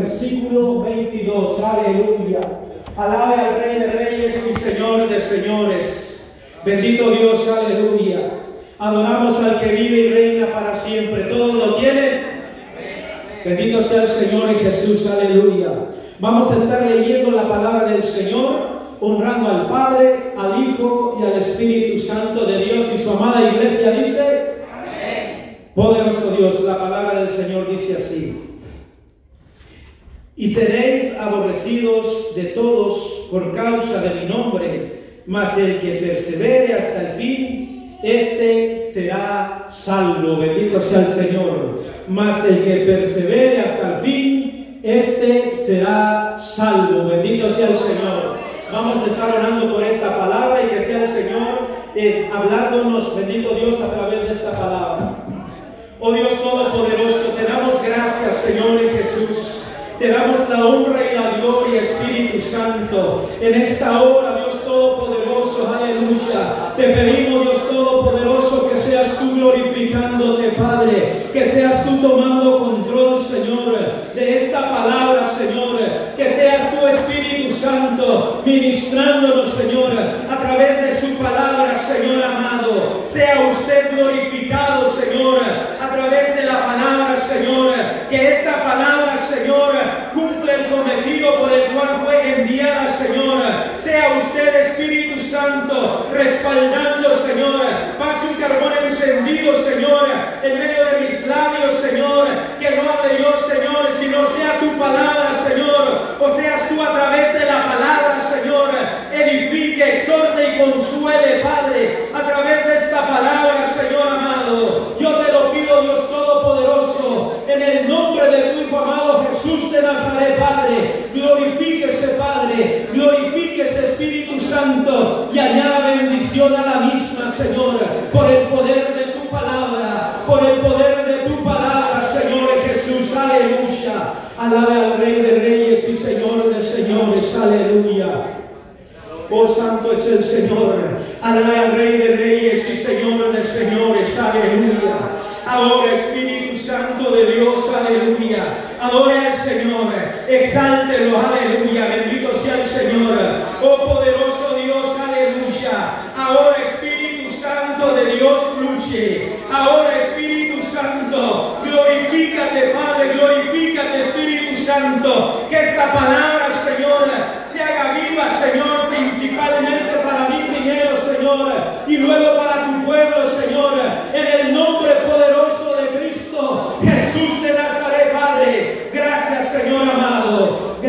versículo 22. Aleluya. Alabe al Rey de Reyes y Señor de Señores. Bendito Dios, aleluya. Adoramos al que vive y reina para siempre. ¿Todo lo tienes? Bendito sea el Señor y Jesús, aleluya. Vamos a estar leyendo la palabra del Señor honrando al Padre, al Hijo y al Espíritu Santo de Dios y su amada iglesia dice, Amén. Poderoso Dios, la palabra del Señor dice así. Y seréis aborrecidos de todos por causa de mi nombre, mas el que persevere hasta el fin, este será salvo. Bendito sea el Señor. Mas el que persevere hasta el fin, este será salvo. Bendito sea el Señor. Vamos a estar orando por esta palabra y que sea el Señor eh, hablándonos, bendito Dios, a través de esta palabra. Oh Dios Todopoderoso, te damos gracias, Señor. Te damos la honra y la gloria, Espíritu Santo. En esta hora, Dios Todopoderoso, aleluya. Te pedimos, Dios Todopoderoso, que seas tú glorificándote, Padre. Que seas tú tomando control, Señor, de esta palabra, Señor. Que seas tu Espíritu Santo ministrándonos, Señor, a través de su palabra, Señor amado. Sea usted glorificado, Señor, a través de la palabra, Señor. Que esta palabra, Señor, cumple el cometido por el cual fue enviada, Señor. Sea usted, Espíritu Santo, respaldando, Señor. Pase un carbón encendido, Señor, en medio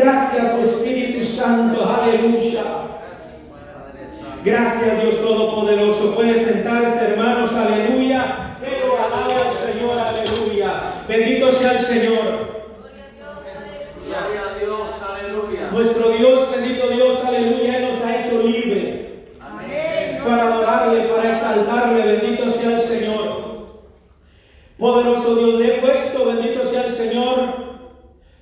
Gracias, Espíritu Santo. Aleluya. Gracias, Dios Todopoderoso. Puede sentarse, hermanos. Aleluya. Pero alabe al Señor. Aleluya. Bendito sea el Señor. Gloria a Dios, aleluya. Nuestro Dios, bendito Dios, aleluya, Él nos ha hecho libre Amén. para adorarle, para exaltarle, bendito sea el Señor. Poderoso Dios, le he puesto, bendito sea el Señor,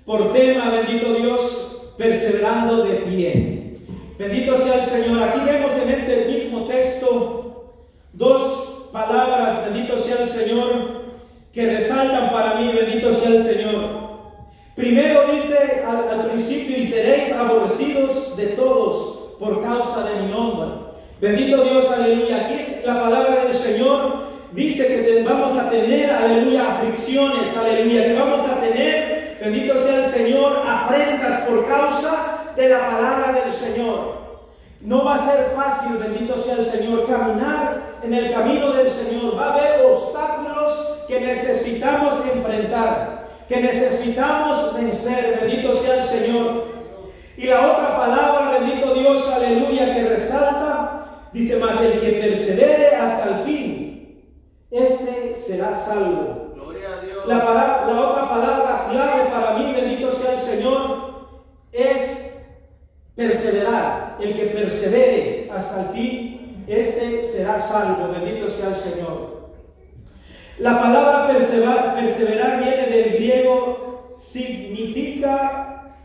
por tema, bendito Dios, perseverando de pie. Bendito sea el Señor. Aquí vemos en este mismo texto dos palabras, bendito sea el Señor, que resaltan para mí, bendito sea el Señor. Primero dice al, al, principio, y seréis aborrecidos de todos por causa de mi nombre. Bendito Dios, aleluya. Aquí la palabra del Señor dice que vamos a tener, aleluya, aflicciones, aleluya, que vamos a tener, bendito sea el Señor, afrentas por causa de la palabra del Señor. No va a ser fácil, bendito sea el Señor, caminar en el camino del Señor. Va a haber obstáculos que necesitamos enfrentar que necesitamos vencer, bendito sea el Señor. Y la otra palabra, bendito Dios, aleluya, que resalta, dice más, el que persevere hasta el fin, este será salvo. Gloria a Dios. La, palabra, la otra palabra clave para mí, bendito sea el Señor, es perseverar. El que persevere hasta el fin, este será salvo. Bendito sea el Señor. La palabra perseverar, viene del griego, significa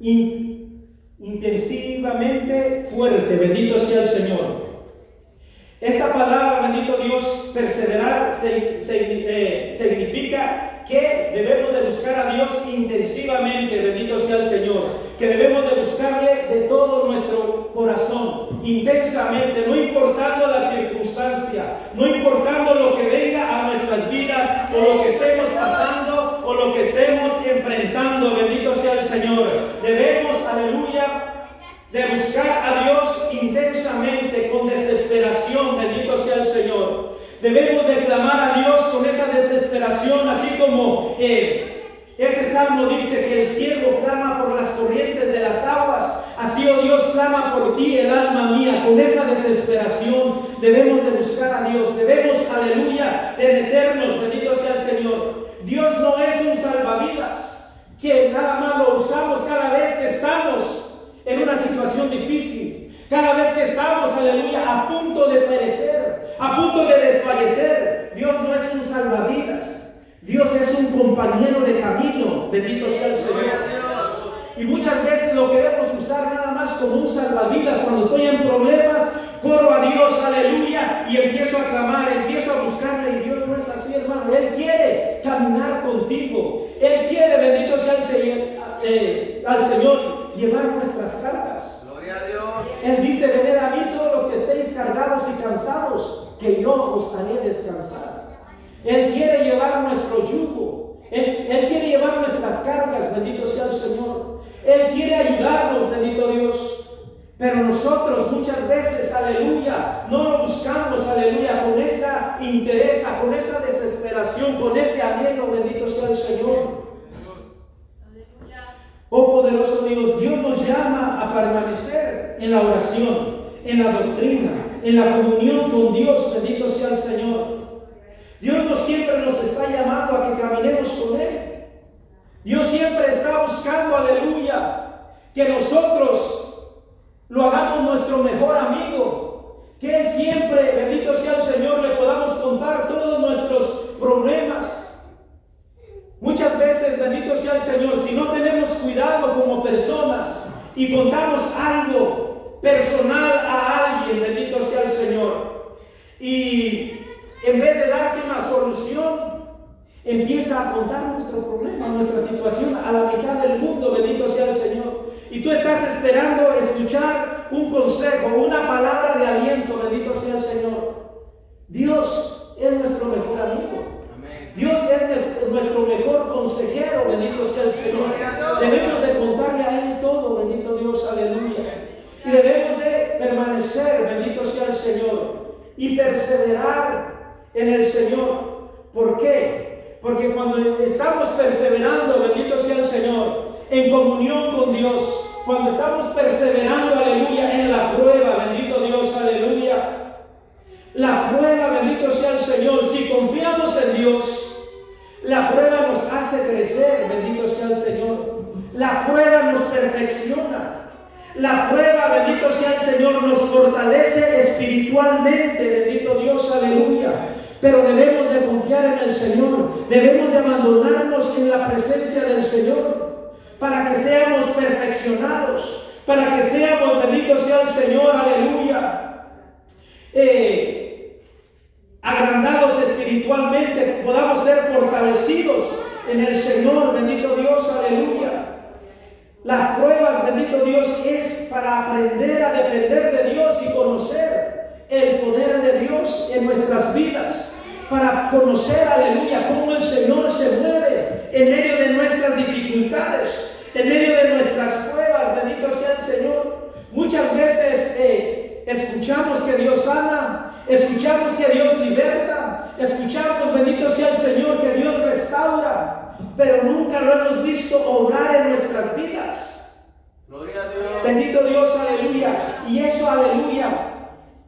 in, intensivamente fuerte, bendito sea el Señor. Esta palabra, bendito Dios, perseverar se, se, eh, significa que debemos de buscar a Dios intensivamente, bendito que debemos de buscarle de todo nuestro corazón, intensamente, no importando la circunstancia, no importando lo que venga a nuestras vidas o lo que estemos pasando o lo que estemos enfrentando. Bendito sea el Señor. Debemos, aleluya, de buscar a Dios intensamente, con desesperación, bendito sea el Señor. Debemos de clamar a Dios con esa desesperación, así como eh, ese salmo dice que el siervo clama por las corrientes de las aguas, así oh Dios clama por ti el alma mía, con esa desesperación debemos de buscar a Dios, debemos, aleluya, de meternos, bendito sea el Señor. Dios no es un salvavidas, que nada más lo usamos cada vez que estamos en una situación difícil. Cada vez que estamos, aleluya, a punto de perecer, a punto de desfallecer, Dios no es un salvavidas. Dios es un compañero de camino. Bendito sea el Señor. Y muchas veces lo queremos usar nada más como un salvavidas. Cuando estoy en problemas, corro a Dios, aleluya, y empiezo a clamar, empiezo a buscarle. Y Dios no es así, hermano. Él quiere caminar contigo. Él quiere, bendito sea el Señor, eh, al Señor llevar nuestras cargas. Gloria a Dios. Él dice, venid a mí todos los que estéis cargados y cansados, que yo os haré descansar. Él quiere llevar nuestro yugo. Él, quiere llevar nuestras cargas, bendito sea el Señor. Él quiere ayudarnos, bendito Dios. Pero nosotros muchas veces, aleluya, no lo buscamos, aleluya, con esa interés, con esa desesperación, con ese anhelo, bendito sea el Señor. Oh poderoso Dios, Dios nos llama a permanecer en la oración, en la doctrina, en la comunión con Dios, bendito sea el Señor. Dios no siempre nos está llamando a que caminemos con Él. Dios siempre está buscando, aleluya, que nosotros lo hagamos nuestro mejor amigo. Que Él siempre, bendito sea el Señor, le podamos contar todos nuestros problemas, Muchas veces, bendito sea el Señor, si no tenemos cuidado como personas y contamos algo personal a alguien, bendito sea el Señor, y en vez de darte una solución, empieza a contar nuestro problema, nuestra situación a la mitad del mundo, bendito sea el Señor. Y tú estás esperando escuchar un consejo, una palabra de aliento, bendito sea el Señor. Dios es nuestro mejor amigo. Dios es nuestro mejor consejero, bendito sea el Señor. Debemos de contarle a Él Señor, y perseverar en el Señor. ¿Por qué? Porque cuando estamos perseverando, bendito sea el Señor, en comunión con Dios, cuando estamos perseverando, aleluya, en la prueba, bendito Dios, aleluya, la prueba, bendito sea el Señor, si confiamos en Dios, la prueba nos hace crecer, bendito sea el Señor. La prueba nos perfecciona. La prueba, bendito sea el Señor, nos fortalece espiritualmente, bendito Dios, aleluya. Pero debemos de confiar en el Señor, debemos de abandonarnos en la presencia del Señor para que seamos perfeccionados, para que seamos, bendito sea el Señor, aleluya. Eh, agrandados espiritualmente, podamos ser fortalecidos en el Señor, bendito Dios, aleluya. Las pruebas, bendito Dios, es para aprender a depender de Dios y conocer el poder de Dios en nuestras vidas. Para conocer, aleluya, cómo el Señor se mueve en medio de nuestras dificultades, en medio de nuestras pruebas, bendito sea el Señor. Muchas veces eh, escuchamos que Dios ama, Escuchamos que Dios liberta. Escuchamos, bendito sea el Señor, que Dios restaura. Pero nunca lo hemos visto obrar en nuestras vidas. Gloria a Dios. Bendito Dios, aleluya. Y eso, aleluya.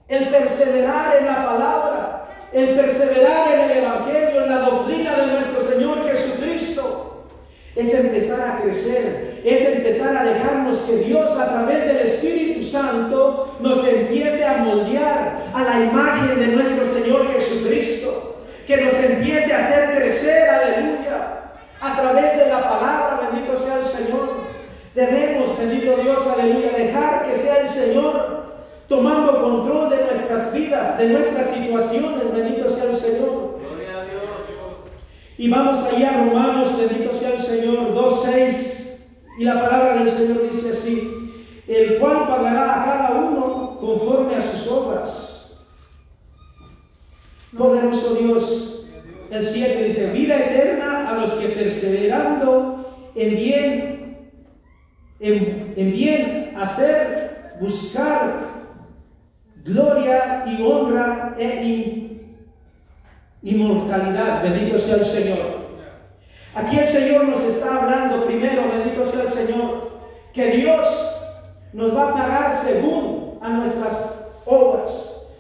El perseverar en la palabra. El perseverar en el Evangelio, en la doctrina de nuestro Señor Jesucristo. Es empezar a crecer. Es empezar a dejarnos que Dios a través del Espíritu Santo nos empiece a moldear a la imagen de nuestro Señor Jesucristo, que nos empiece a hacer crecer, aleluya, a través de la palabra, bendito sea el Señor. Debemos, bendito Dios, aleluya, dejar que sea el Señor tomando control de nuestras vidas, de nuestras situaciones, bendito sea el Señor. Gloria a Dios. Y vamos allá, Romanos, bendito sea el Señor, 2.6. Y la palabra del Señor dice el cual pagará a cada uno conforme a sus obras. Poderoso Dios, el 7 dice, vida eterna a los que perseverando en bien, en, en bien hacer, buscar gloria y honra e in- Bendito sea el Señor. Aquí el Señor nos está hablando primero, bendito sea el Señor, que Dios nos va a pagar según a nuestras obras,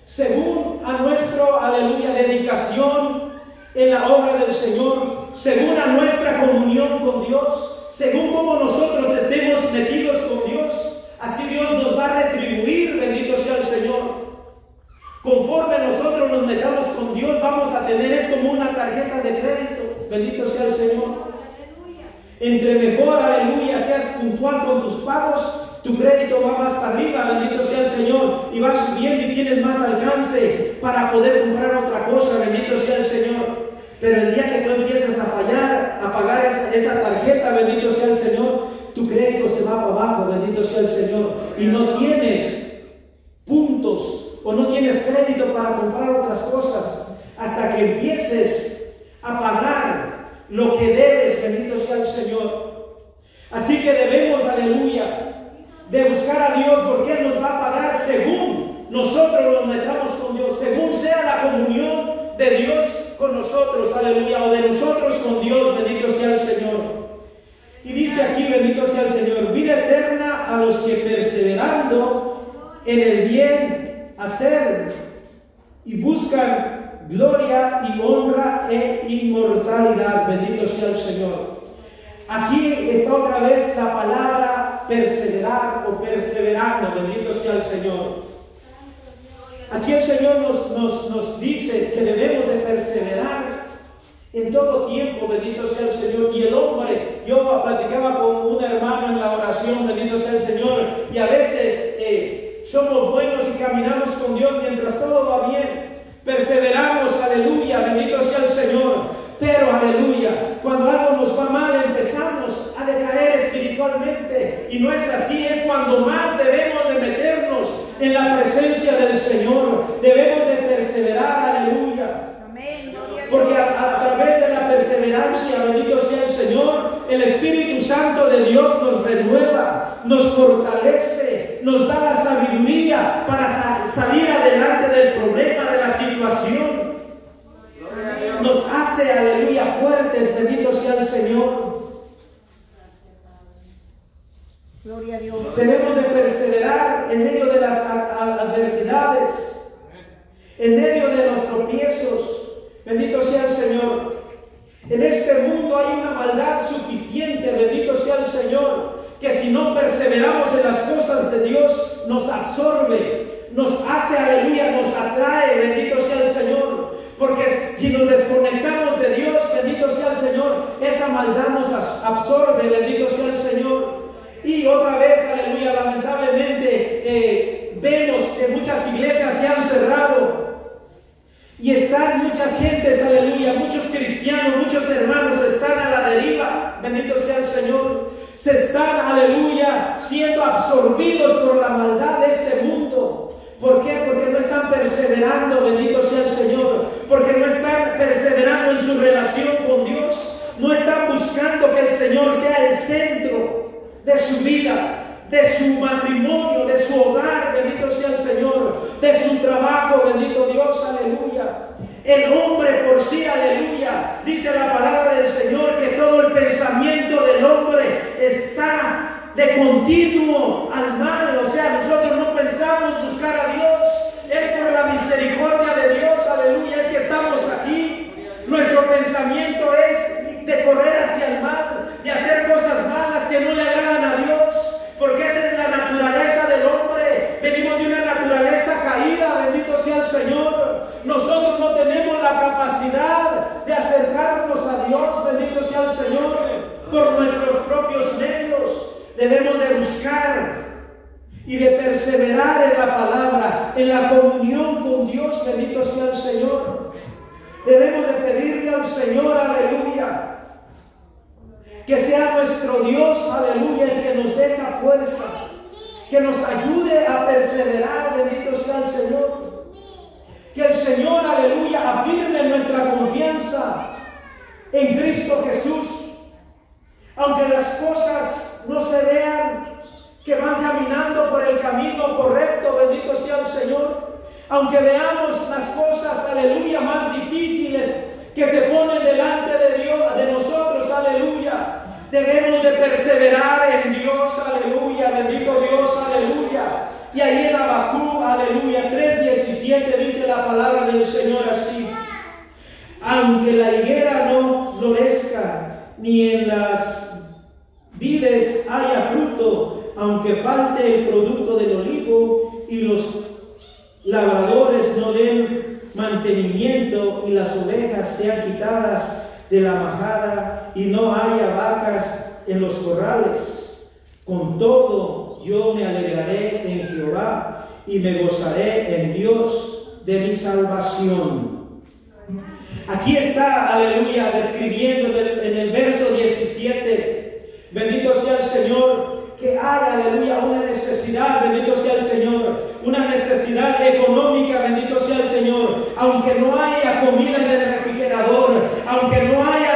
según a nuestro, aleluya, dedicación en la obra del Señor, según a nuestra comunión con Dios, según como nosotros estemos metidos con Dios, así Dios nos va a retribuir, bendito. Conforme nosotros nos metamos con Dios, vamos a tener, es como una tarjeta de crédito. Bendito sea el Señor. Entre mejor, aleluya, seas puntual con tus pagos, tu crédito va más para arriba, bendito sea el Señor, y vas subiendo y tienes más alcance para poder comprar otra cosa, bendito sea el Señor. Pero el día que tú empiezas a fallar, a pagar esa, esa tarjeta, bendito sea el Señor, tu crédito se va para abajo, bendito sea el Señor, y no tienes puntos o no tienes crédito para comprar otras cosas hasta que empieces a pagar lo que debes, bendito sea el Señor. Así que debemos, aleluya, de buscar a Dios porque Él nos va a pagar según nosotros nos metamos con Dios, según sea la comunión de Dios con nosotros, aleluya, o de nosotros con Dios, bendito sea el Señor. Y dice aquí, bendito sea el Señor, vida eterna a los que perseverando en el bien hacer y buscan gloria y honra e inmortalidad. Bendito sea el Señor. Aquí está otra vez la palabra perseverar o perseverando. Bendito sea el Señor. Aquí el Señor nos, nos, nos dice que debemos de perseverar en todo tiempo, bendito sea el Señor. Y el hombre, yo platicaba con un hermano en la oración, bendito sea el Señor, y a veces eh, somos buenos y caminamos con Dios mientras todo va bien. Perseveramos, aleluya, bendito sea el Señor. Pero, aleluya, cuando algo nos va mal empezamos a decaer espiritualmente. Y no es así, es cuando más debemos de meternos en la presencia del Señor. Debemos de perseverar, aleluya. Porque a, a través de la perseverancia, bendito sea el Señor, el Espíritu Santo de Dios nos renueva, nos fortalece, nos da la sabiduría para sa- salir adelante del problema, de la situación. Nos hace, aleluya, fuertes, bendito sea el Señor. Gloria a Dios. Tenemos de perseverar en medio de las adversidades, en medio de los tropiezos. Bendito sea el Señor. En este mundo hay una maldad suficiente, bendito sea el Señor, que si no perseveramos en las cosas de Dios, nos absorbe, nos hace aleluya, nos atrae, bendito sea el Señor. Porque si nos desconectamos de Dios, bendito sea el Señor, esa maldad nos absorbe, bendito sea el Señor. Y otra vez, aleluya, lamentablemente eh, vemos que muchas iglesias se han cerrado. Y están muchas gentes, aleluya, muchos cristianos, muchos hermanos están a la deriva. Bendito sea el Señor. Se están, aleluya, siendo absorbidos por la maldad de este mundo. ¿Por qué? Porque no están perseverando, bendito sea el Señor. Porque no están perseverando en su relación con Dios. No están buscando que el Señor sea el centro de su vida, de su matrimonio, de su hogar, bendito sea el Señor, de su trabajo, bendito Dios, aleluya. El hombre por sí, aleluya, dice la palabra del Señor que todo el pensamiento del hombre está de continuo al mal, o sea, nosotros no pensamos buscar a Dios, es por la misericordia de Dios, aleluya, es que estamos aquí. Nuestro pensamiento es de correr hacia el mal, de hacer cosas malas que no le agradan a Dios, porque esa es la naturaleza del hombre. Venimos de una naturaleza caída, bendito sea el Señor. Nosotros no tenemos la capacidad de acercarnos a Dios, bendito sea el Señor, por nuestros propios medios. Debemos de buscar y de perseverar en la palabra, en la comunión con Dios, bendito sea el Señor. Debemos de pedirle al Señor, aleluya, que sea nuestro Dios, aleluya, el que nos dé esa fuerza, que nos ayude a perseverar, bendito sea el Señor. Que el Señor, aleluya, afirme nuestra confianza en Cristo Jesús. Aunque las cosas no se vean que van caminando por el camino correcto, bendito sea el Señor. Aunque veamos las cosas, aleluya, más difíciles que se ponen delante de Dios, de nosotros, aleluya. Debemos de perseverar en Dios, aleluya, bendito Dios, aleluya. Y ahí en Abacú, aleluya, 3.17 dice la palabra del Señor así. Aunque la higuera no florezca, ni en las vides haya fruto, aunque falte el producto del olivo y los labradores no den mantenimiento y las ovejas sean quitadas de la majada y no haya vacas en los corrales. Con todo yo me alegraré en Jehová y me gozaré en Dios de mi salvación. Aquí está, aleluya, describiendo en el verso 17, bendito sea el Señor, que hay, aleluya, una necesidad, bendito sea el Señor, una necesidad económica, bendito sea el Señor, aunque no haya comida en el refrigerador, aunque no haya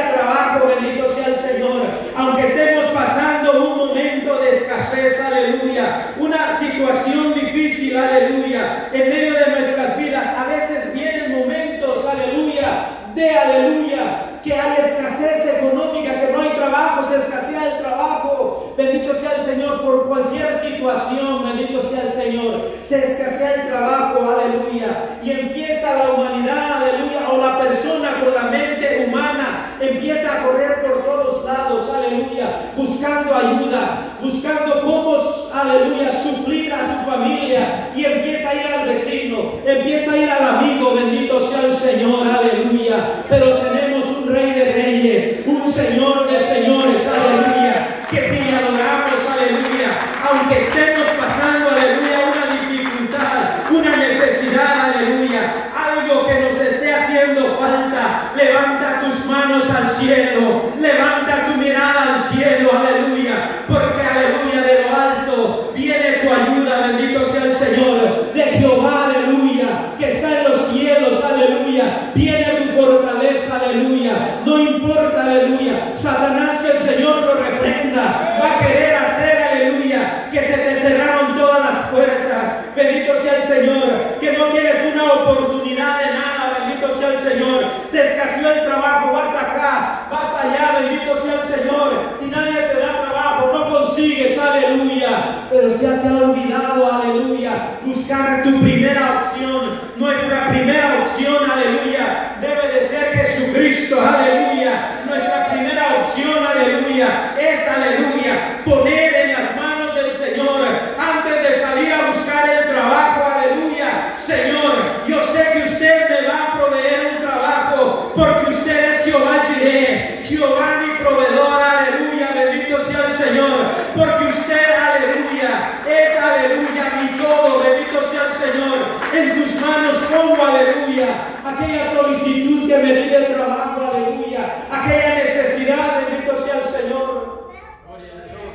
buscar tu primera opción, nuestra primera opción, aleluya, debe de ser Jesucristo, aleluya, nuestra primera opción, aleluya, es, aleluya, poner en las manos del Señor antes de salir a buscar el trabajo, aleluya, Señor, yo sé que usted me va a proveer un trabajo, porque usted es Jehová Jireh, Jehová mi proveedor, aleluya, bendito sea el Señor, porque usted, aleluya, es, aleluya, mi todo, bendito sea el Señor, en tus manos pongo, aleluya, aquella solicitud que me pide el trabajo, aleluya, aquella necesidad, bendito sea el Señor.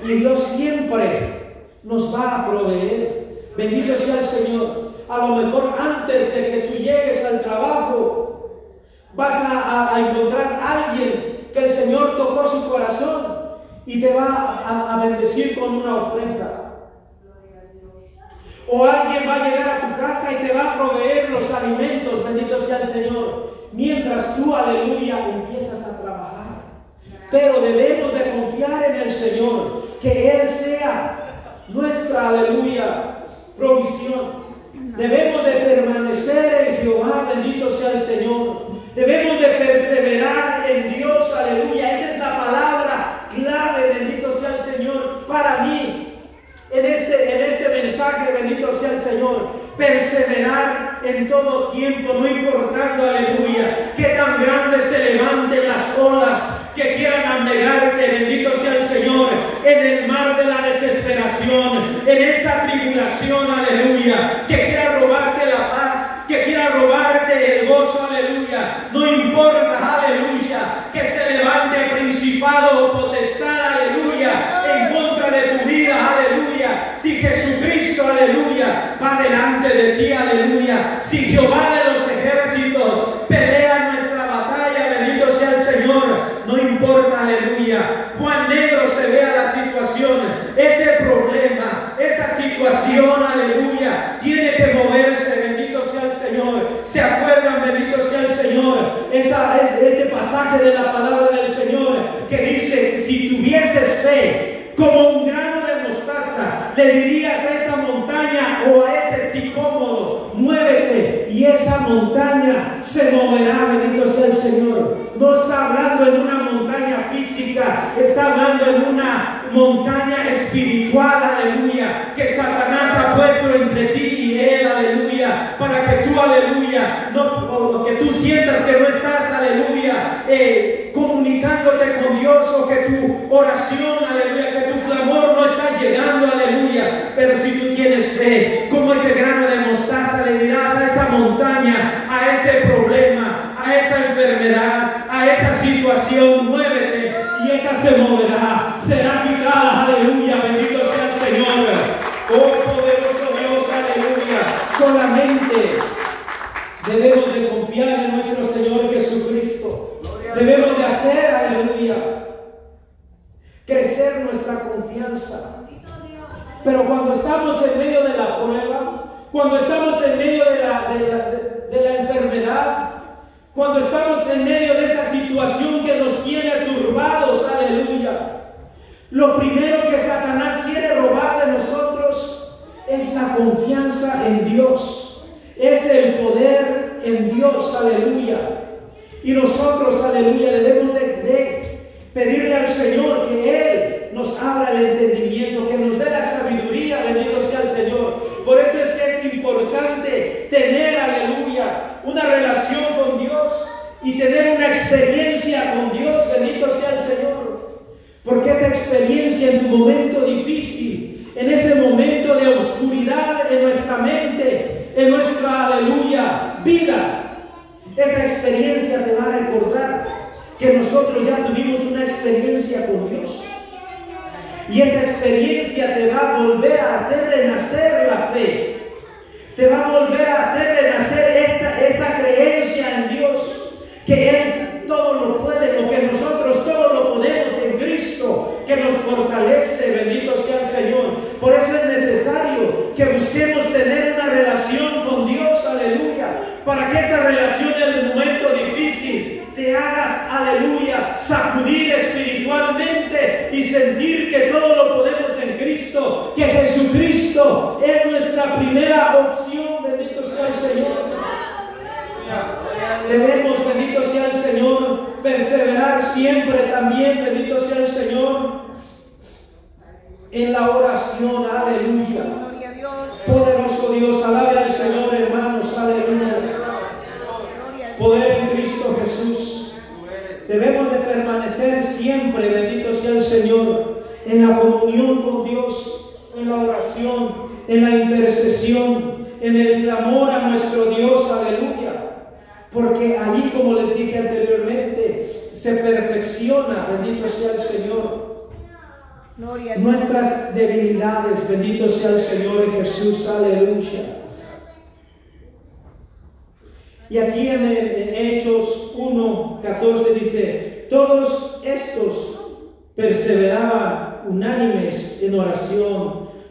Y Dios siempre nos va a proveer. Bendito sea el Señor. A lo mejor antes de que tú llegues al trabajo, vas a, a- a encontrar a alguien que el Señor tocó su corazón y te va a, a bendecir con una ofrenda. O alguien va a llegar a tu casa y te va a proveer los alimentos, bendito sea el Señor, mientras tú, aleluya, empiezas a trabajar. Pero debemos de confiar en el Señor, que Él sea nuestra, aleluya, provisión. Debemos de permanecer en Jehová, bendito sea el Señor. Debemos de perseverar en Dios, aleluya. Esa es la palabra clave, bendito sea el Señor, para mí en este, en este mensaje, bendito sea el Señor, perseverar en todo tiempo, no importando, aleluya, que tan grandes se levanten las olas que quieran anegarte, bendito sea el Señor, en el mar de la desesperación, en esa tribulación, aleluya, que quiera robarte la paz, que quiera robarte el gozo, aleluya, no importa, aleluya, que se levante principado o potestad, aleluya, en contra de tu vida, aleluya. Si aleluya, va delante de ti, aleluya. Si Jehová de los ejércitos Pero si tú tienes fe,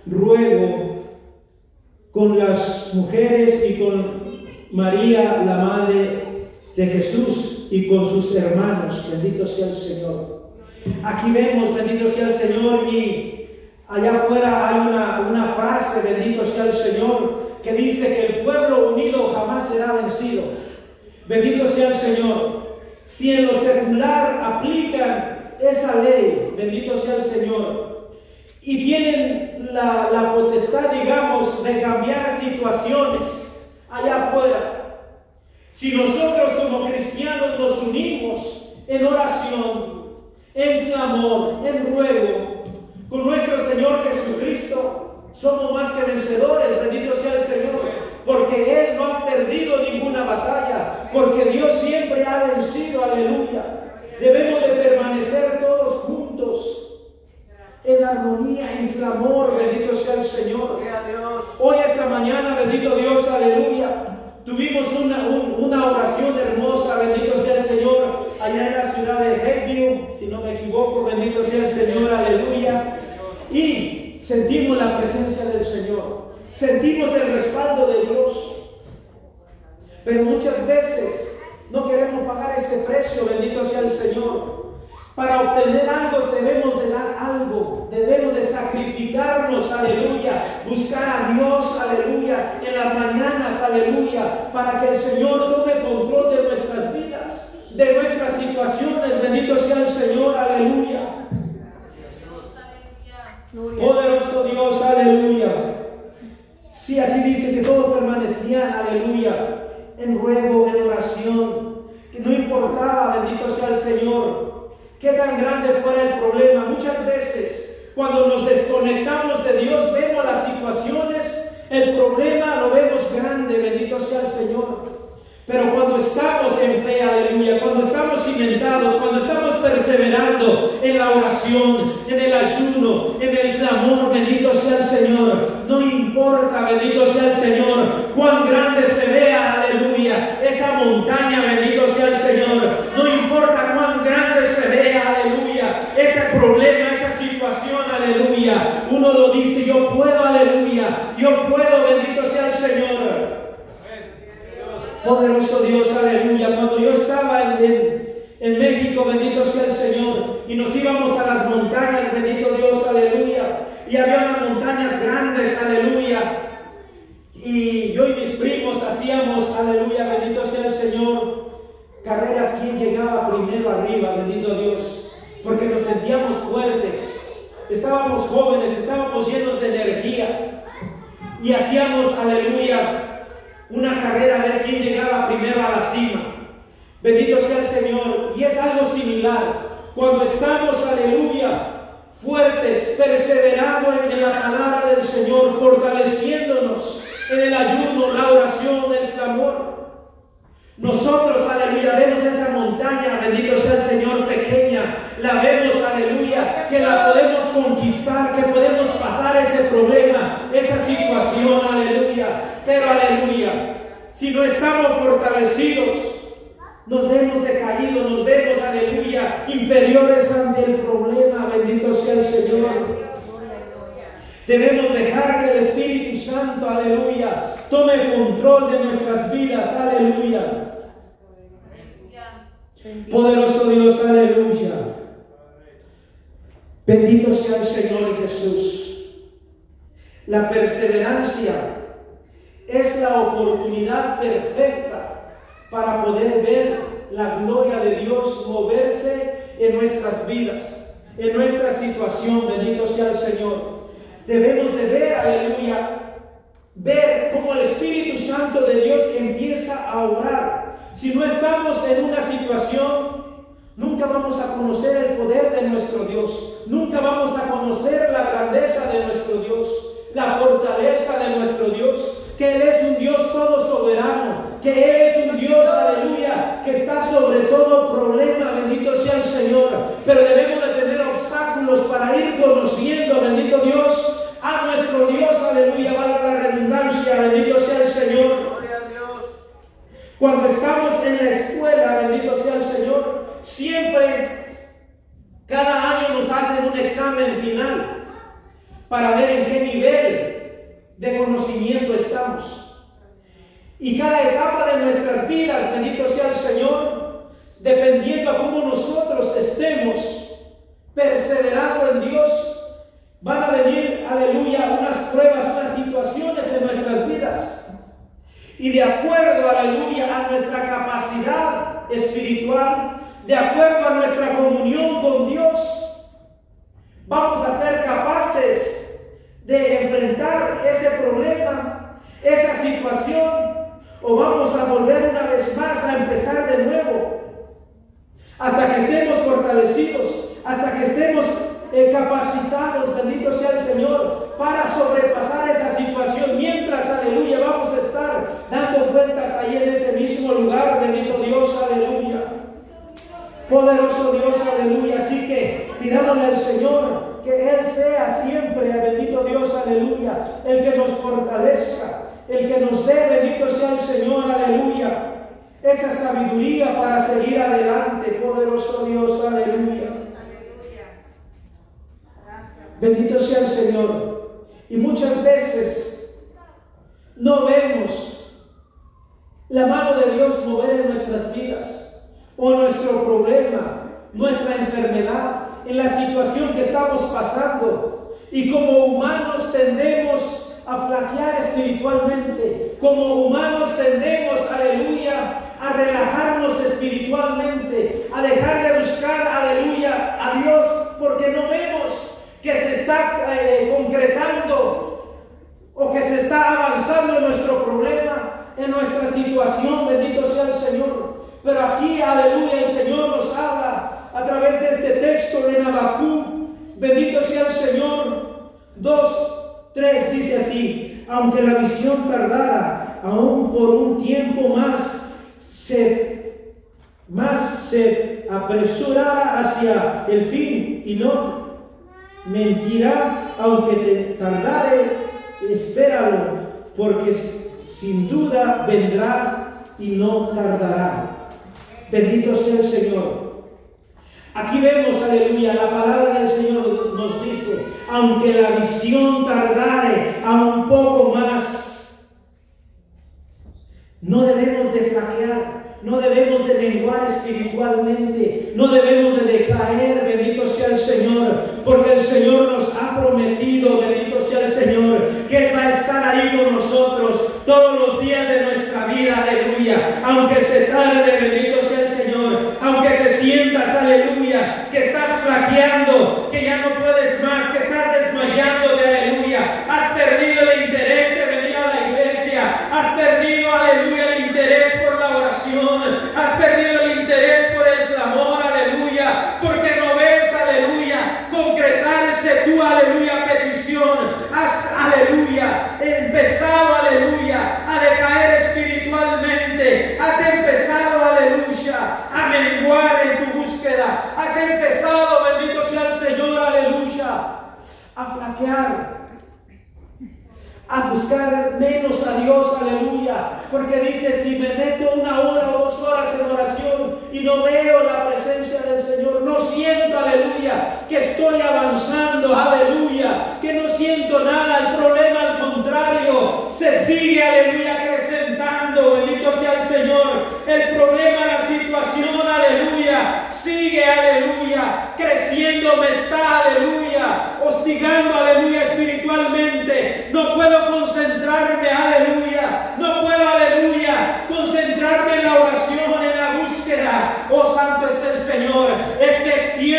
ruego con las mujeres y con María, la madre de Jesús, y con sus hermanos. Bendito sea el Señor. Aquí vemos, bendito sea el Señor, y allá afuera hay una, una frase, bendito sea el Señor, que dice que el pueblo unido jamás será vencido. Bendito sea el Señor. Si en lo secular aplican esa ley, bendito sea el Señor, y tienen la, potestad, digamos, de cambiar situaciones allá afuera. Si nosotros como cristianos nos unimos en oración, en clamor, en ruego, con nuestro Señor Jesucristo, somos más que vencedores, bendito sea el Señor porque Él no ha perdido ninguna batalla, porque Dios siempre ha vencido, aleluya. Debemos de permanecer todos juntos en armonía, en clamor, bendito sea el Señor. Hoy, esta mañana, bendito Dios, aleluya. Tuvimos una, una oración hermosa, bendito sea el Señor, allá en la ciudad de Hedview, si no me equivoco, bendito sea el Señor, aleluya. Y sentimos la presencia del Señor, sentimos el respaldo de Dios. Pero muchas veces no queremos pagar ese precio, bendito sea el Señor. Para obtener algo debemos de dar algo, debemos de sacrificarnos, aleluya, buscar a Dios, aleluya, en las mañanas, aleluya, para que el Señor tome control de nuestras vidas, de nuestras situaciones, bendito sea el Señor, aleluya. Poderoso Dios, aleluya. Si aquí dice que todos permanecían, aleluya, en ruego, en oración, que no importaba, bendito sea el Señor, qué tan grande fuera el problema. Muchas veces, cuando nos desconectamos de Dios, vemos las situaciones, el problema lo vemos grande, bendito sea el Señor. Pero cuando estamos en fe, aleluya, cuando estamos cimentados, cuando estamos perseverando en la oración, en el ayuno, en el clamor, bendito sea el Señor. No importa, bendito sea el Señor, cuán grande se vea, aleluya, esa montaña, bendito sea el Señor. No importa cuán grande se vea, aleluya, ese problema, esa situación, aleluya. Uno lo dice, yo puedo, aleluya, yo puedo, bendito sea el Señor. Poderoso Dios, aleluya. Cuando yo estaba en, en, México, bendito sea el Señor, y nos íbamos a las montañas, bendito Dios, aleluya. Y había unas montañas grandes, aleluya. Y yo y mis primos hacíamos, aleluya, bendito sea el Señor, carreras, quién llegaba primero arriba, bendito Dios, porque nos sentíamos fuertes, estábamos jóvenes, estábamos llenos de energía y hacíamos, aleluya, una carrera a ver quién llegaba primero a la cima. Bendito sea el Señor. Y es algo similar. Cuando estamos, aleluya, fuertes, perseverando en la palabra del Señor, fortaleciéndonos en el ayuno, la oración, el clamor. Nosotros, aleluya, vemos esa montaña, bendito sea el Señor, pequeña, la vemos, aleluya, que la podemos conquistar, que podemos pasar ese problema, esa situación, aleluya. Pero, aleluya, si no estamos fortalecidos, nos vemos decaídos, nos vemos, aleluya, inferiores ante el problema, bendito sea el Señor. Debemos dejar que el Espíritu Santo, aleluya, tome control de nuestras vidas, aleluya. Poderoso Dios, aleluya. Bendito sea el Señor Jesús. La perseverancia es la oportunidad perfecta para poder ver la gloria de Dios moverse en nuestras vidas, en nuestra situación. Bendito sea el Señor. Debemos de ver, aleluya, ver cómo el Espíritu Santo de Dios empieza a orar. Si no estamos en una situación, nunca vamos a conocer el poder de nuestro Dios. Nunca vamos a conocer la grandeza de nuestro Dios, que Él es un Dios todo soberano, que es un Dios, aleluya, que está sobre todo problema, bendito sea el Señor. Pero debemos de tener obstáculos para ir conociendo, bendito Dios, a nuestro Dios, aleluya, valga la redundancia, bendito sea el Señor. Cuando estamos en la escuela, bendito sea el Señor, siempre, cada año nos hacen un examen final para ver en qué nivel de conocimiento estamos. Y cada etapa de nuestras vidas, bendito sea el Señor, dependiendo a cómo nosotros estemos perseverando en Dios, van a venir, aleluya, unas pruebas, unas situaciones de nuestras vidas. Y de acuerdo, aleluya, a nuestra capacidad espiritual, de acuerdo a nuestra comunión con Dios, vamos a ser capaces de enfrentar ese problema, esa situación, o vamos a volver una vez más a empezar de nuevo, hasta que estemos fortalecidos, hasta que estemos eh, capacitados, bendito sea el Señor, para sobrepasar esa situación, mientras, aleluya, vamos a estar dando vueltas ahí en ese mismo lugar, bendito Dios, aleluya. Poderoso Dios, aleluya. Así que pidámosle al Señor que Él sea siempre, bendito Dios, aleluya, el que nos fortalezca, el que nos dé, bendito sea el Señor, aleluya, esa sabiduría para seguir adelante, poderoso Dios, aleluya. Bendito sea el Señor. Y muchas veces no vemos la mano de Dios mover en nuestras vidas o nuestro problema, nuestra enfermedad, en la situación que estamos pasando. Y como humanos tendemos a flaquear espiritualmente. Como humanos tendemos, aleluya, a relajarnos espiritualmente, a dejar de buscar, aleluya, a Dios, porque no vemos que se está eh, concretando o que se está avanzando en nuestro problema, en nuestra situación, bendito sea el Señor. Pero aquí, aleluya, el Señor nos habla a través de este texto de Nabacú, bendito sea el Señor. Dos, tres, dice así, aunque la visión tardara aún por un tiempo más, se, más se apresurará hacia el fin y no mentirá, aunque te tardare, espéralo, porque sin duda vendrá y no tardará. Bendito sea el Señor. Aquí vemos, aleluya, la palabra del Señor nos dice, aunque la visión tardare a un poco más, no debemos de flaquear, no debemos de menguar espiritualmente, no debemos de decaer, bendito sea el Señor, porque el Señor nos ha prometido, bendito sea el Señor, que va a estar ahí con nosotros todos los días de nuestra vida, aleluya, aunque se tarde, bendito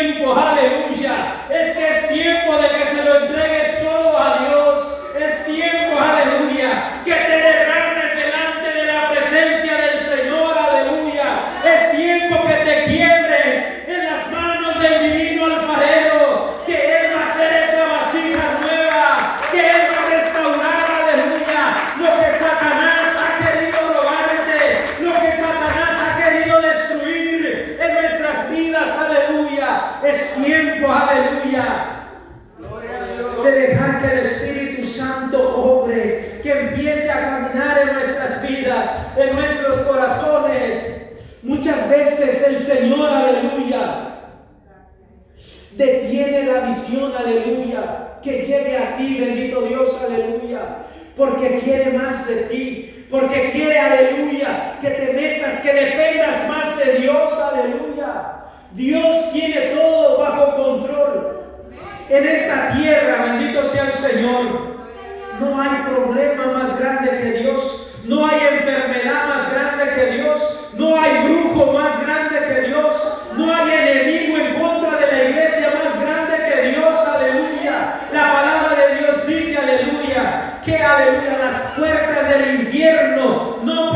tiempo, aleluya. Aleluya, las puertas del infierno no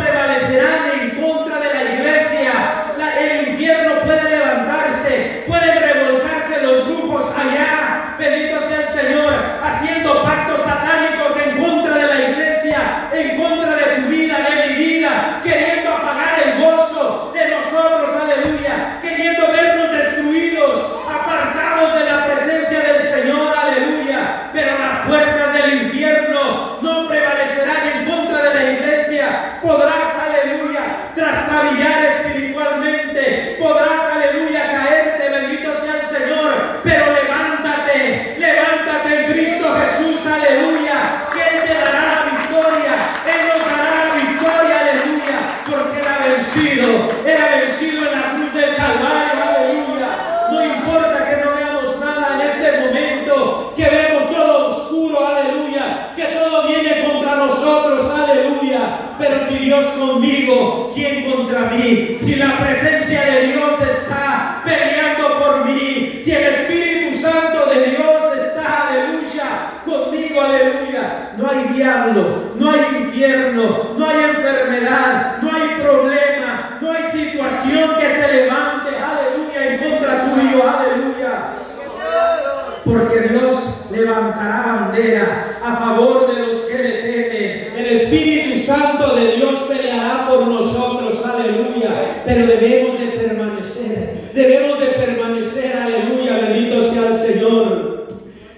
a favor de los que le temen. El Espíritu Santo de Dios peleará por nosotros, aleluya. Pero debemos de permanecer, debemos de permanecer, aleluya, bendito sea el Señor.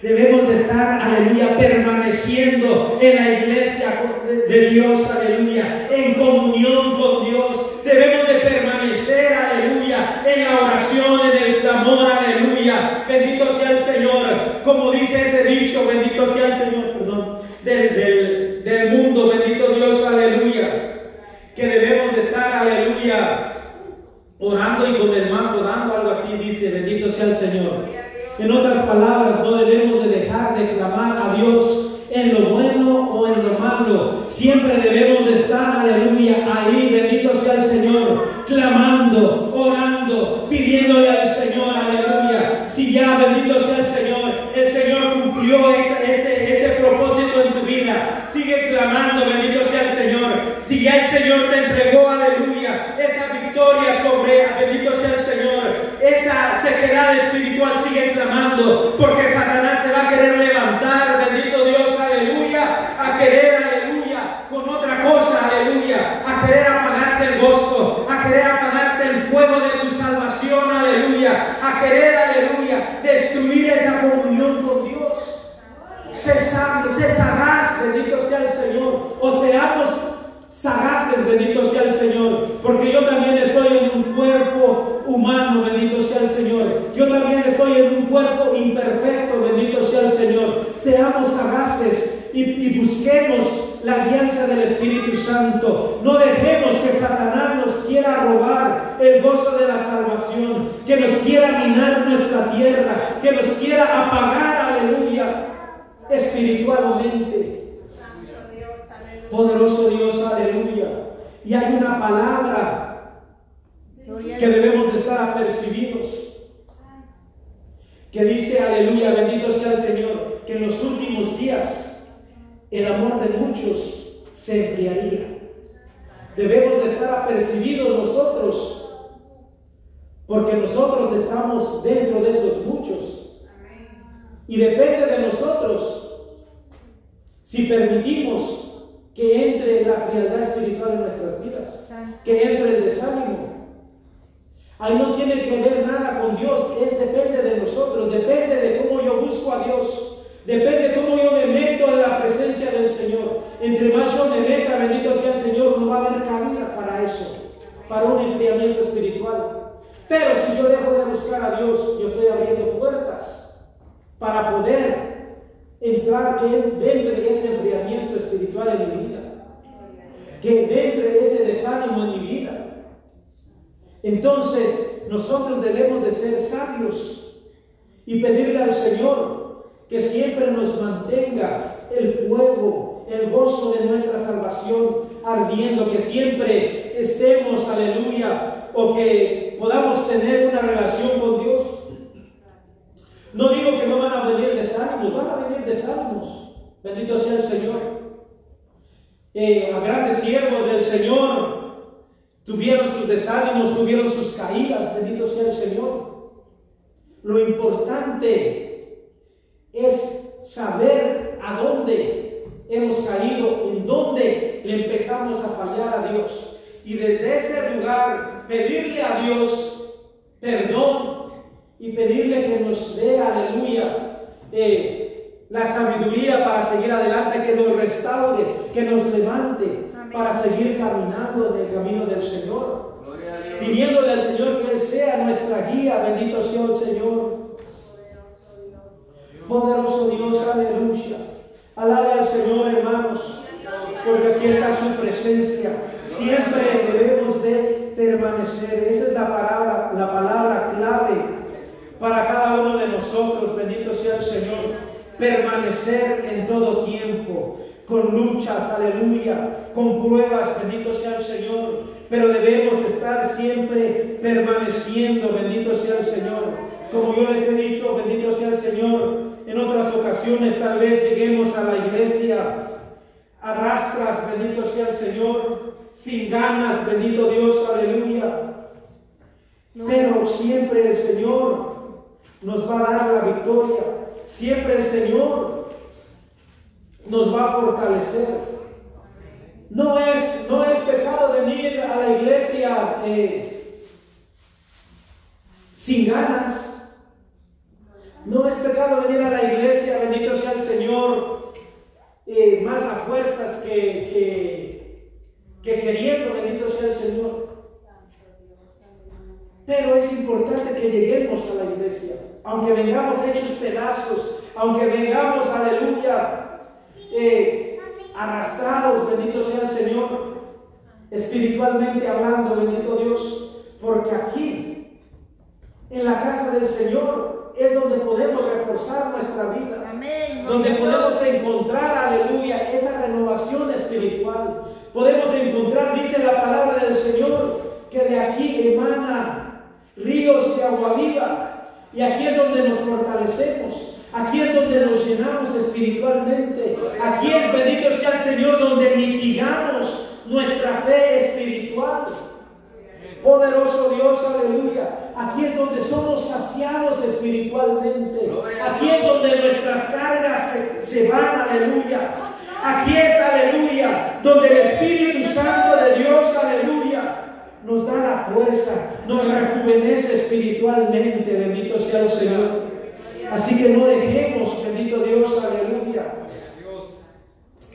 Debemos de estar, aleluya, permaneciendo en la iglesia de Dios, sagrado. que entre ese desánimo en mi vida. Entonces, nosotros debemos de ser sabios y pedirle al Señor que siempre nos mantenga el fuego, el gozo de nuestra salvación ardiendo, que siempre estemos, aleluya, o que podamos tener una relación con Dios. No digo que no van a venir desánimos, van a venir desánimos. Bendito sea el Señor que a grandes siervos del Señor tuvieron sus desánimos, tuvieron sus caídas, bendito sea el Señor. Lo importante es saber a dónde hemos caído, en dónde le empezamos a fallar a Dios. Y desde ese lugar pedirle a Dios perdón y pedirle que nos dé, aleluya, eh, la sabiduría para seguir adelante, que nos restaure, que nos levante para seguir caminando en el camino del Señor. Pidiéndole al Señor que Él sea nuestra guía, bendito sea el Señor. Poderoso Dios, aleluya. Alabe al Señor, hermanos, porque aquí está su presencia. Siempre debemos de permanecer. Esa es la palabra, la palabra clave para cada uno de nosotros. Bendito sea el Señor. Permanecer en todo tiempo, con luchas, aleluya, con pruebas, bendito sea el Señor. Pero debemos estar siempre permaneciendo, bendito sea el Señor. Como yo les he dicho, bendito sea el Señor. En otras ocasiones tal vez lleguemos a la iglesia arrastras, bendito sea el Señor, sin ganas, bendito Dios, aleluya. Pero siempre el Señor nos va a dar la victoria, siempre el Señor nos va a fortalecer. No es, no es pecado venir a la iglesia eh, sin ganas. No es pecado venir a la iglesia, bendito sea el Señor, eh, más a fuerzas que, que, que queriendo, bendito sea el Señor. Pero es importante que lleguemos a la iglesia, aunque vengamos hechos pedazos, aunque vengamos, aleluya, eh, arrastrados, bendito sea el Señor, espiritualmente hablando, bendito Dios, porque aquí, en la casa del Señor, es donde podemos reforzar nuestra vida Amén. donde podemos encontrar, aleluya, esa renovación espiritual. Podemos encontrar, dice la palabra del Señor, que de aquí emana ríos de agua viva. Y aquí es donde nos fortalecemos. Aquí es donde nos llenamos espiritualmente. Aquí es, bendito sea el Señor, donde mitigamos nuestra fe espiritual. Poderoso Dios, aleluya. Aquí es donde somos saciados espiritualmente. Aquí es donde nuestras cargas se, van, aleluya. Aquí es, aleluya, donde el Espíritu Santo nos da la fuerza, nos rejuvenece espiritualmente. Bendito sea el Señor. Así que no dejemos, bendito Dios, aleluya,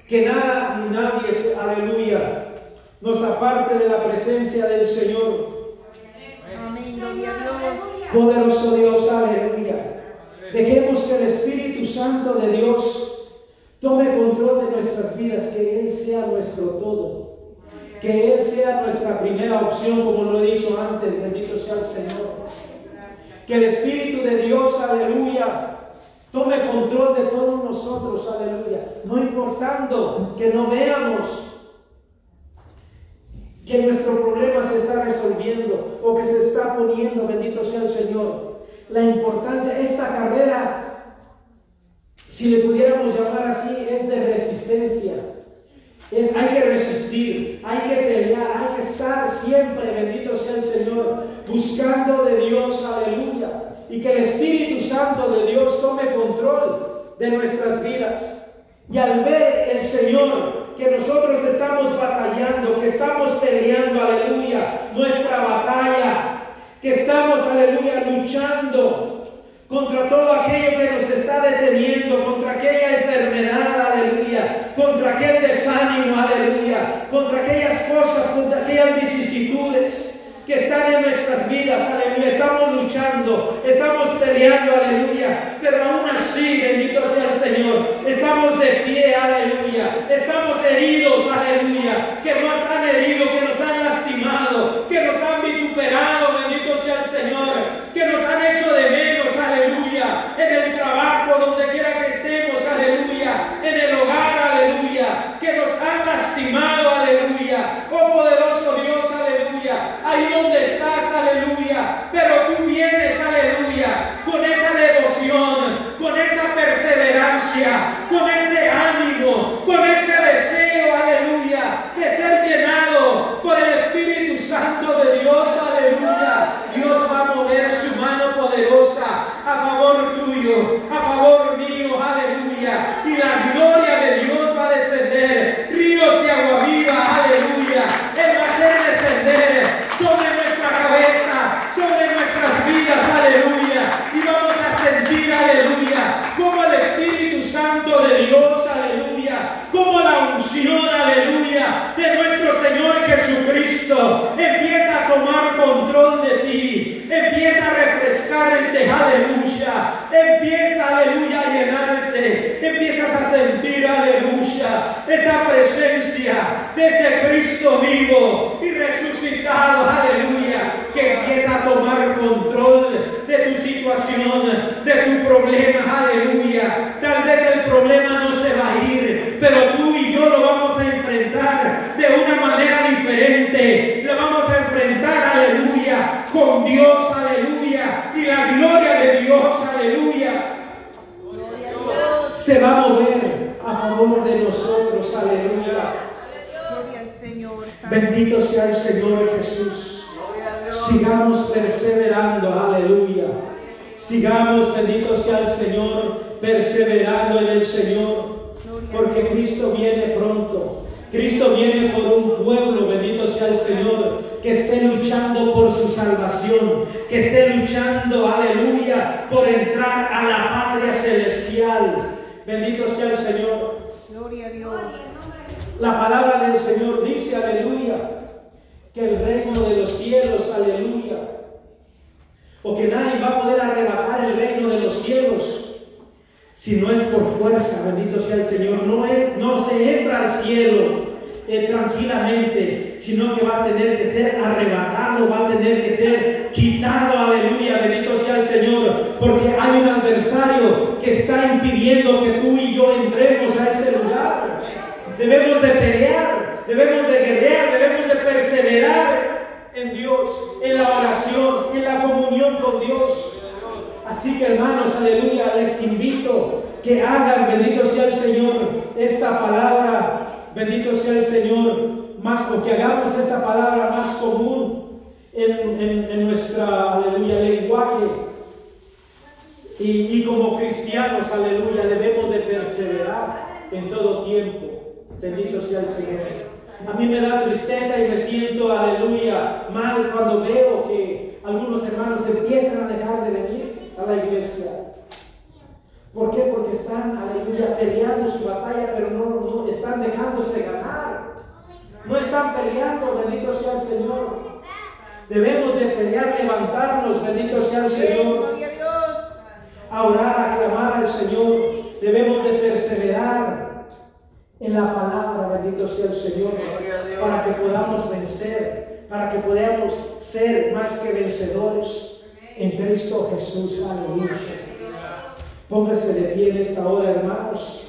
que nada ni nadie, aleluya, nos aparte de la presencia del Señor. Poderoso Dios, aleluya. Dejemos que el Espíritu Santo de Dios tome control de nuestras vidas, que Él sea nuestro todo. Que Él sea nuestra primera opción, como lo he dicho antes, bendito sea el Señor. Que el Espíritu de Dios, aleluya, tome control de todos nosotros, aleluya. No importando que no veamos que nuestro problema se está resolviendo o que se está poniendo, bendito sea el Señor. La importancia, esta carrera, si le pudiéramos llamar así, es de resistencia. Hay que resistir, hay que pelear, hay que estar siempre, bendito sea el Señor, buscando de Dios, aleluya. Y que el Espíritu Santo de Dios tome control de nuestras vidas. Y al ver el Señor que nosotros estamos batallando, que estamos peleando, aleluya, nuestra batalla, que estamos, aleluya, luchando contra todo aquello que nos está deteniendo, contra aquella enfermedad, aleluya, contra aquel desánimo, aleluya, contra aquellas cosas, contra aquellas vicisitudes que están en nuestras vidas, aleluya. Estamos luchando, estamos peleando, aleluya. Pero aún así, bendito sea el Señor, estamos de pie, aleluya. Estamos heridos, aleluya. Que nos han herido, que nos han lastimado, que nos han vituperado, bendito sea el Señor. Que nos han hecho de menos, aleluya. En el trabajo, donde quiera que estemos, aleluya. En el hogar, aleluya. Que nos han lastimado, aleluya. Oh poderoso Dios, aleluya. Ahí donde estás, aleluya. Pero tú vienes, aleluya, con esa devoción, con esa perseverancia, con ese ánimo, con ese deseo, aleluya, de ser llenado por el Cristo empieza a tomar control de ti, empieza a refrescarte, aleluya, empieza, aleluya, a llenarte, empiezas a sentir, aleluya, esa presencia de ese Cristo vivo y resucitado, aleluya, que empieza a tomar control de tu situación, de tu problema, aleluya. Tal vez el problema no se va a ir, pero tú y yo lo vamos a Dios, aleluya, y la gloria de Dios, aleluya. Se va a mover a favor de nosotros, aleluya. Bendito sea el Señor Jesús. Sigamos perseverando, aleluya. Sigamos, bendito sea el Señor, perseverando en el Señor. Porque Cristo viene pronto. Cristo viene por un pueblo, bendito sea el Señor, que esté luchando por su salvación, que esté luchando, aleluya, por entrar a la patria celestial. Bendito sea el Señor. Gloria a Dios. La palabra del Señor dice, aleluya, que el reino de los cielos, aleluya, o que nadie va a poder arrebatar el reino de los cielos si no es por fuerza, bendito sea el Señor. No, es, no se entra al cielo eh, tranquilamente, sino que va a tener que ser arrebatado, va a tener que ser quitado, aleluya, bendito sea el Señor, porque hay un adversario que está impidiendo que tú y yo entremos a ese lugar. Debemos de pelear, debemos de guerrear, debemos de perseverar en Dios, en la oración, en la comunión con Dios. Así que hermanos, aleluya, les invito que hagan, bendito sea el Señor, esta palabra, bendito sea el Señor, más o que hagamos esta palabra más común en, en, nuestra, aleluya, lenguaje. Y, y como cristianos, aleluya, debemos de perseverar en todo tiempo. Bendito sea el Señor. A mí me da tristeza y me siento, aleluya, mal cuando veo que algunos hermanos empiezan a dejar de venir a la iglesia. ¿Por qué? Porque están, aleluya, peleando su batalla, pero no, no están dejándose ganar. No están peleando, bendito sea el Señor. Debemos de pelear, levantarnos, bendito sea el Señor. A orar, a clamar al Señor. Debemos de perseverar en la palabra, bendito sea el Señor, para que podamos vencer, para que podamos ser más que vencedores en Cristo Jesús. Aleluya. Póngase de pie en esta hora, hermanos.